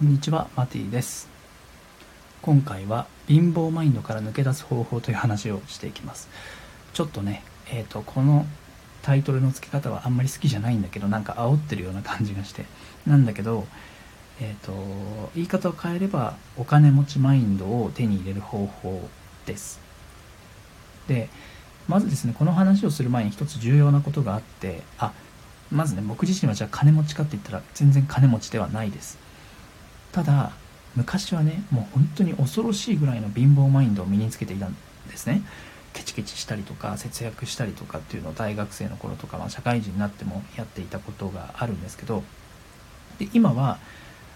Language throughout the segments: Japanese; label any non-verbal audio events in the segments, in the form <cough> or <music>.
こんにちはマティです。今回は貧乏マインドから抜け出す方法という話をしていきます。ちょっとねえっ、ー、とこのタイトルの付け方はあんまり好きじゃないんだけどなんか煽ってるような感じがして。なんだけどえっ、ー、と言い方を変えればお金持ちマインドを手に入れる方法です。でまずですねこの話をする前に一つ重要なことがあってあまずね僕自身はじゃあ金持ちかって言ったら全然金持ちではないです。ただ昔はねもう本当に恐ろしいぐらいの貧乏マインドを身につけていたんですね。ケチケチしたりとか節約したりとかっていうのを大学生の頃とか、まあ、社会人になってもやっていたことがあるんですけどで今は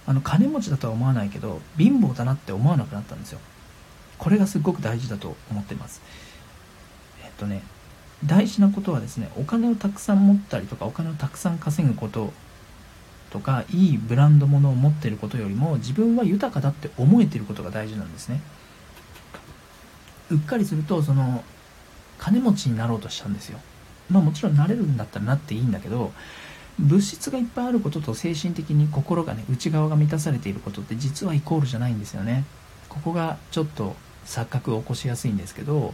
あの金持ちだとは思わないけど貧乏だなって思わなくなったんですよ。これがすごく大事だと思ってます。えっとね大事なことはですねお金をたくさん持ったりとかお金をたくさん稼ぐこととかいいブランド物を持ってることよりも自分は豊かだって思えてることが大事なんですね。うっかりするとその金持ちになろうとしちゃうんですよ。まあもちろんなれるんだったらなっていいんだけど物質がいっぱいあることと精神的に心がね内側が満たされていることって実はイコールじゃないんですよね。ここがちょっと錯覚を起こしやすいんですけど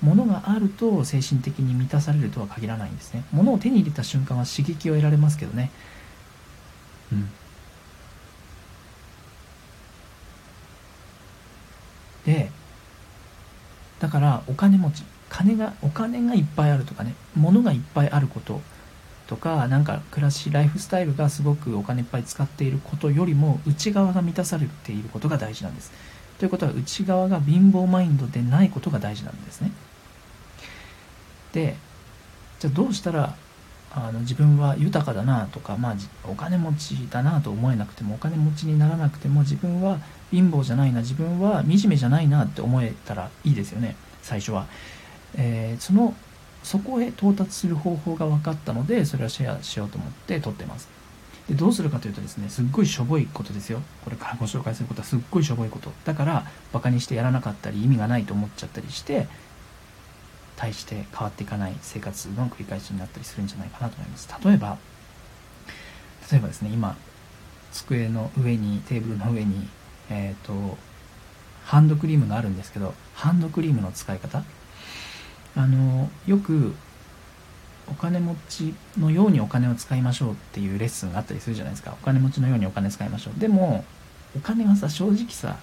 物があると精神的に満たされるとは限らないんですね。物を手に入れた瞬間は刺激を得られますけどね。うん。でだからお金持ち金がお金がいっぱいあるとかね物がいっぱいあることとかなんか暮らしライフスタイルがすごくお金いっぱい使っていることよりも内側が満たされていることが大事なんです。ということは内側が貧乏マインドでないことが大事なんですね。でじゃあどうしたらあの自分は豊かだなとか、まあ、お金持ちだなと思えなくてもお金持ちにならなくても自分は貧乏じゃないな自分は惨めじゃないなって思えたらいいですよね最初は、えー、そのそこへ到達する方法が分かったのでそれはシェアしようと思って撮ってます。でどうするかというとですねすっごいしょぼいことですよ。これから <laughs> ご紹介することはすっごいしょぼいこと。だからバカにしてやらなかったり意味がないと思っちゃったりして対して変わっていかない生活の繰り返しになったりするんじゃないかなと思います。例えば例えばですね今机の上にテーブルの上にえっ、ー、とハンドクリームがあるんですけどハンドクリームの使い方？あのよくお金持ちのようにお金を使いましょうっていうレッスンがあったりするじゃないですか。お金持ちのようにお金使いましょう。でもお金はさ正直さ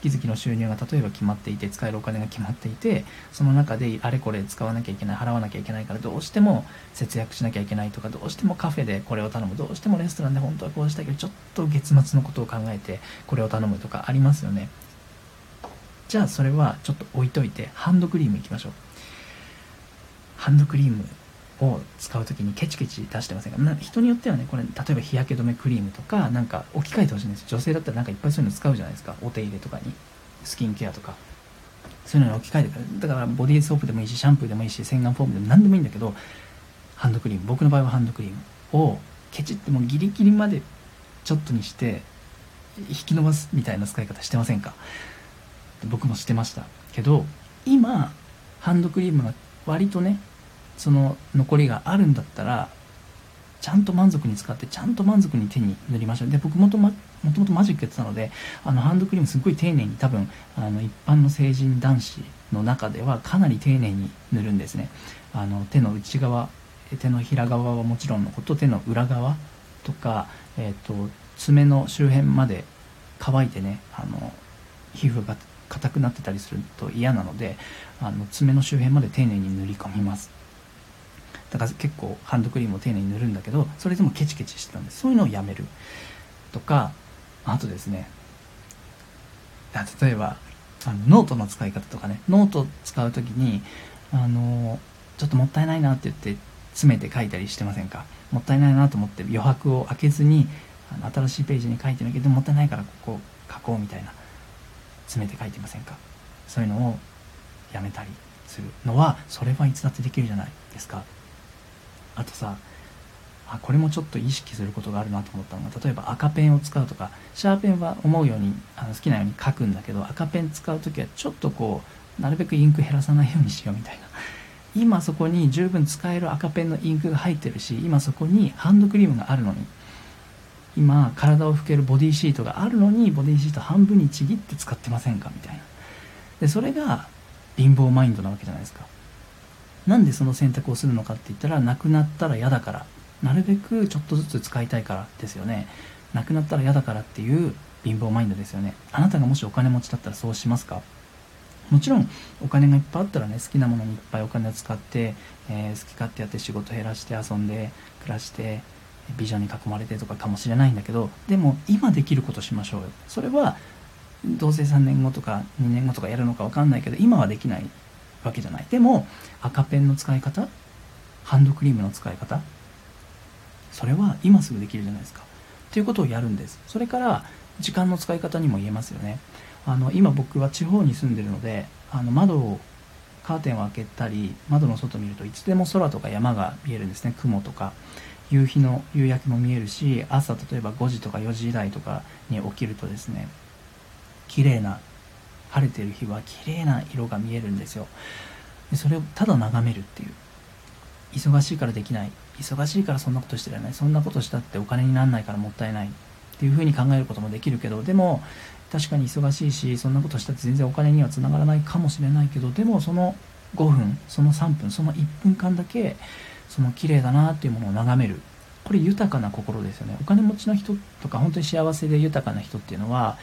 月々の収入が例えば決まっていて使えるお金が決まっていてその中であれこれ使わなきゃいけない払わなきゃいけないからどうしても節約しなきゃいけないとかどうしてもカフェでこれを頼むどうしてもレストランで本当はこうしたけどちょっと月末のことを考えてこれを頼むとかありますよね。じゃあそれはちょっと置いといてハンドクリームいきましょう。ハンドクリームを使う時にケチケチ出してませんか？人によってはねこれ例えば日焼け止めクリームとかなんか置き換えてほしいんです女性だったらなんかいっぱいそういうの使うじゃないですか。お手入れとかに。スキンケアとか。そういうのに置き換えてだからボディーソープでもいいしシャンプーでもいいし洗顔フォームでも何でもいいんだけどハンドクリーム。僕の場合はハンドクリームをケチってもうギリギリまでちょっとにして引き伸ばすみたいな使い方してませんか？僕もしてましたけど今ハンドクリームが割とねその残りがあるんだったらちゃんと満足に使ってちゃんと満足に手に塗りましょう。で僕もともともとマジックやってたのであのハンドクリームすっごい丁寧に多分あの一般の成人男子の中ではかなり丁寧に塗るんですね。あの手の内側手のひら側はもちろんのこと手の裏側とか、えーと、爪の周辺まで乾いてねあの皮膚が硬くなってたりすると嫌なのであの爪の周辺まで丁寧に塗り込みます。だから結構ハンドクリームを丁寧に塗るんだけどそれでもケチケチしてたんでそういうのをやめる。とかあとですね例えばあのノートの使い方とかね。ノート使う時にあのちょっともったいないなって言って詰めて書いたりしてませんか？もったいないなと思って余白を開けずにあの新しいページに書いてるけどもったいないからここ書こうみたいな詰めて書いてませんか？そういうのをやめたりするのはそれはいつだってできるじゃないですか。あとさあこれもちょっと意識することがあるなと思ったのが例えば赤ペンを使うとかシャーペンは思うようにあの好きなように書くんだけど赤ペン使う時はちょっとこうなるべくインク減らさないようにしようみたいな。<laughs> 今そこに十分使える赤ペンのインクが入ってるし今そこにハンドクリームがあるのに今体を拭けるボディシートがあるのにボディシート半分にちぎって使ってませんかみたいな。でそれが貧乏マインドなわけじゃないですか。なんでその選択をするのかって言ったらなくなったら嫌だから。なるべくちょっとずつ使いたいからですよね。なくなったら嫌だからっていう貧乏マインドですよね。あなたがもしお金持ちだったらそうしますか？もちろんお金がいっぱいあったらね好きなものにいっぱいお金を使って、えー、好き勝手やって仕事減らして遊んで暮らしてビジョンに囲まれてとかかもしれないんだけどでも今できることしましょうよ。それはどうせ3年後とか2年後とかやるのか分かんないけど今はできない。わけじゃない。でも赤ペンの使い方ハンドクリームの使い方それは今すぐできるじゃないですか。っていうことをやるんです。それから時間の使い方にも言えますよね。あの今僕は地方に住んでるのであの窓をカーテンを開けたり窓の外見るといつでも空とか山が見えるんですね。雲とか。夕日の夕焼けも見えるし朝例えば5時とか4時台とかに起きるとですね綺麗な晴れてる日は綺麗な色が見えるんですよ。でそれをただ眺めるっていう。忙しいからできない。忙しいからそんなことしてられない。そんなことしたってお金にならないからもったいないっていうふうに考えることもできるけどでも確かに忙しいしそんなことしたって全然お金にはつながらないかもしれないけどでもその5分その3分その1分間だけその綺麗だなっていうものを眺める。これ豊かな心ですよね。お金持ちの人とか本当に幸せで豊かな人っていうのは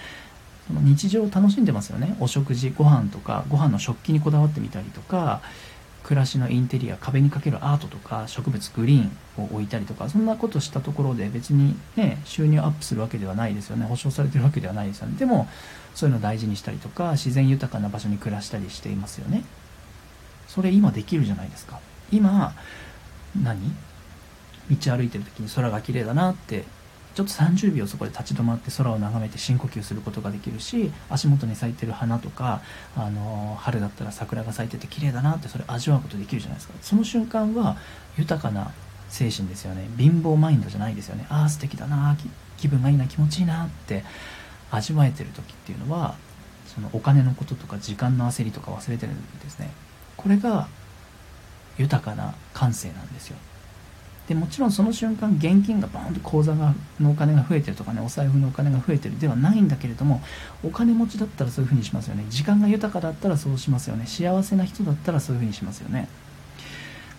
その日常を楽しんでますよね。お食事ご飯とかご飯の食器にこだわってみたりとか暮らしのインテリア壁にかけるアートとか植物グリーンを置いたりとかそんなことしたところで別にね収入アップするわけではないですよね。保証されてるわけではないですよね。でもそういうのを大事にしたりとか自然豊かな場所に暮らしたりしていますよね。それ今できるじゃないですか。今何？道歩いてる時に空が綺麗だなってちょっと30秒そこで立ち止まって空を眺めて深呼吸することができるし足元に咲いてる花とか、あの春だったら桜が咲いてて綺麗だなってそれ味わうことできるじゃないですか。その瞬間は豊かな精神ですよね。貧乏マインドじゃないですよね。ああ素敵だな気分がいいな気持ちいいなって味わえてる時っていうのはそのお金のこととか時間の焦りとか忘れてるんですね。これが豊かな感性なんですよ。でもちろんその瞬間現金がバーンと口座がのお金が増えてるとかねお財布のお金が増えてるではないんだけれどもお金持ちだったらそういうふうにしますよね。時間が豊かだったらそうしますよね。幸せな人だったらそういうふうにしますよね。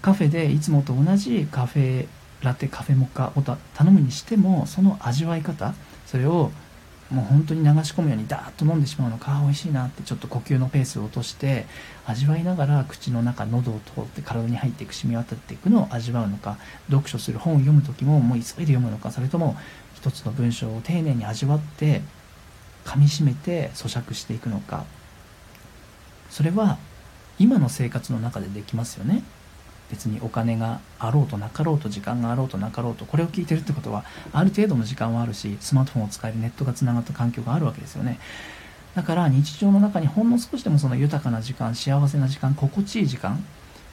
カフェでいつもと同じカフェラテカフェモカを頼むにしてもその味わい方それをもう本当に流し込むようにダーッと飲んでしまうのか美味しいなってちょっと呼吸のペースを落として味わいながら口の中喉を通って体に入っていく染み渡っていくのを味わうのか読書する本を読む時ももう急いで読むのかそれとも一つの文章を丁寧に味わって噛みしめて咀嚼していくのか。それは今の生活の中でできますよね。別にお金があろうとなかろうと時間があろうとなかろうとこれを聞いてるってことはある程度の時間はあるしスマートフォンを使えるネットがつながった環境があるわけですよね。だから日常の中にほんの少しでもその豊かな時間幸せな時間心地いい時間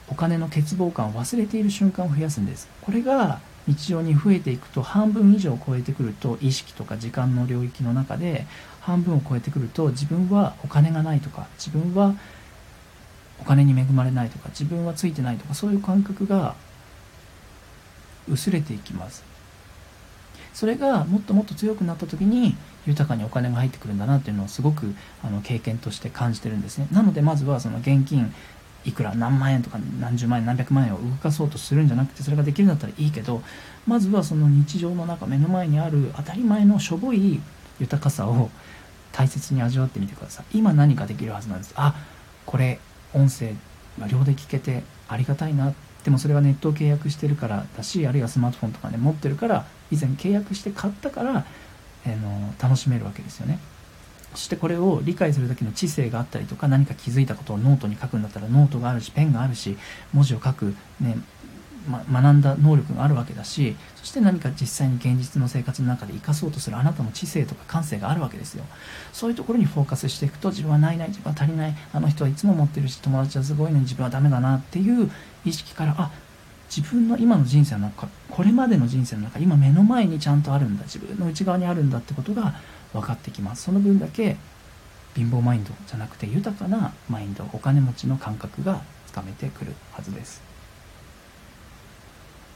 お金の欠乏感を忘れている瞬間を増やすんです。これが日常に増えていくと半分以上を超えてくると意識とか時間の領域の中で半分を超えてくると自分はお金がないとか自分はお金に恵まれないとか自分はついてないとかそういう感覚が薄れていきます。それがもっともっと強くなった時に豊かにお金が入ってくるんだなっていうのをすごくあの経験として感じてるんですね。なのでまずはその現金いくら何万円とか何十万円何百万円を動かそうとするんじゃなくてそれができるんだったらいいけどまずはその日常の中目の前にある当たり前のしょぼい豊かさを大切に味わってみてください。今何かできるはずなんです。あこれ音声無料で聞けてありがたいな。でもそれはネットを契約してるからだしあるいはスマートフォンとかね持ってるから以前契約して買ったから、え、の楽しめるわけですよね。そしてこれを理解する時の知性があったりとか何か気づいたことをノートに書くんだったらノートがあるしペンがあるし文字を書く、ね、ま、学んだ能力があるわけだしそして何か実際に現実の生活の中で生かそうとするあなたの知性とか感性があるわけですよ。そういうところにフォーカスしていくと自分はないない自分は足りないあの人はいつも持ってるし友達はすごいのに自分はダメだなっていう意識からあ自分の今の人生の中これまでの人生の中今目の前にちゃんとあるんだ自分の内側にあるんだってことが分かってきます。その分だけ貧乏マインドじゃなくて豊かなマインドお金持ちの感覚がつかめてくるはずです。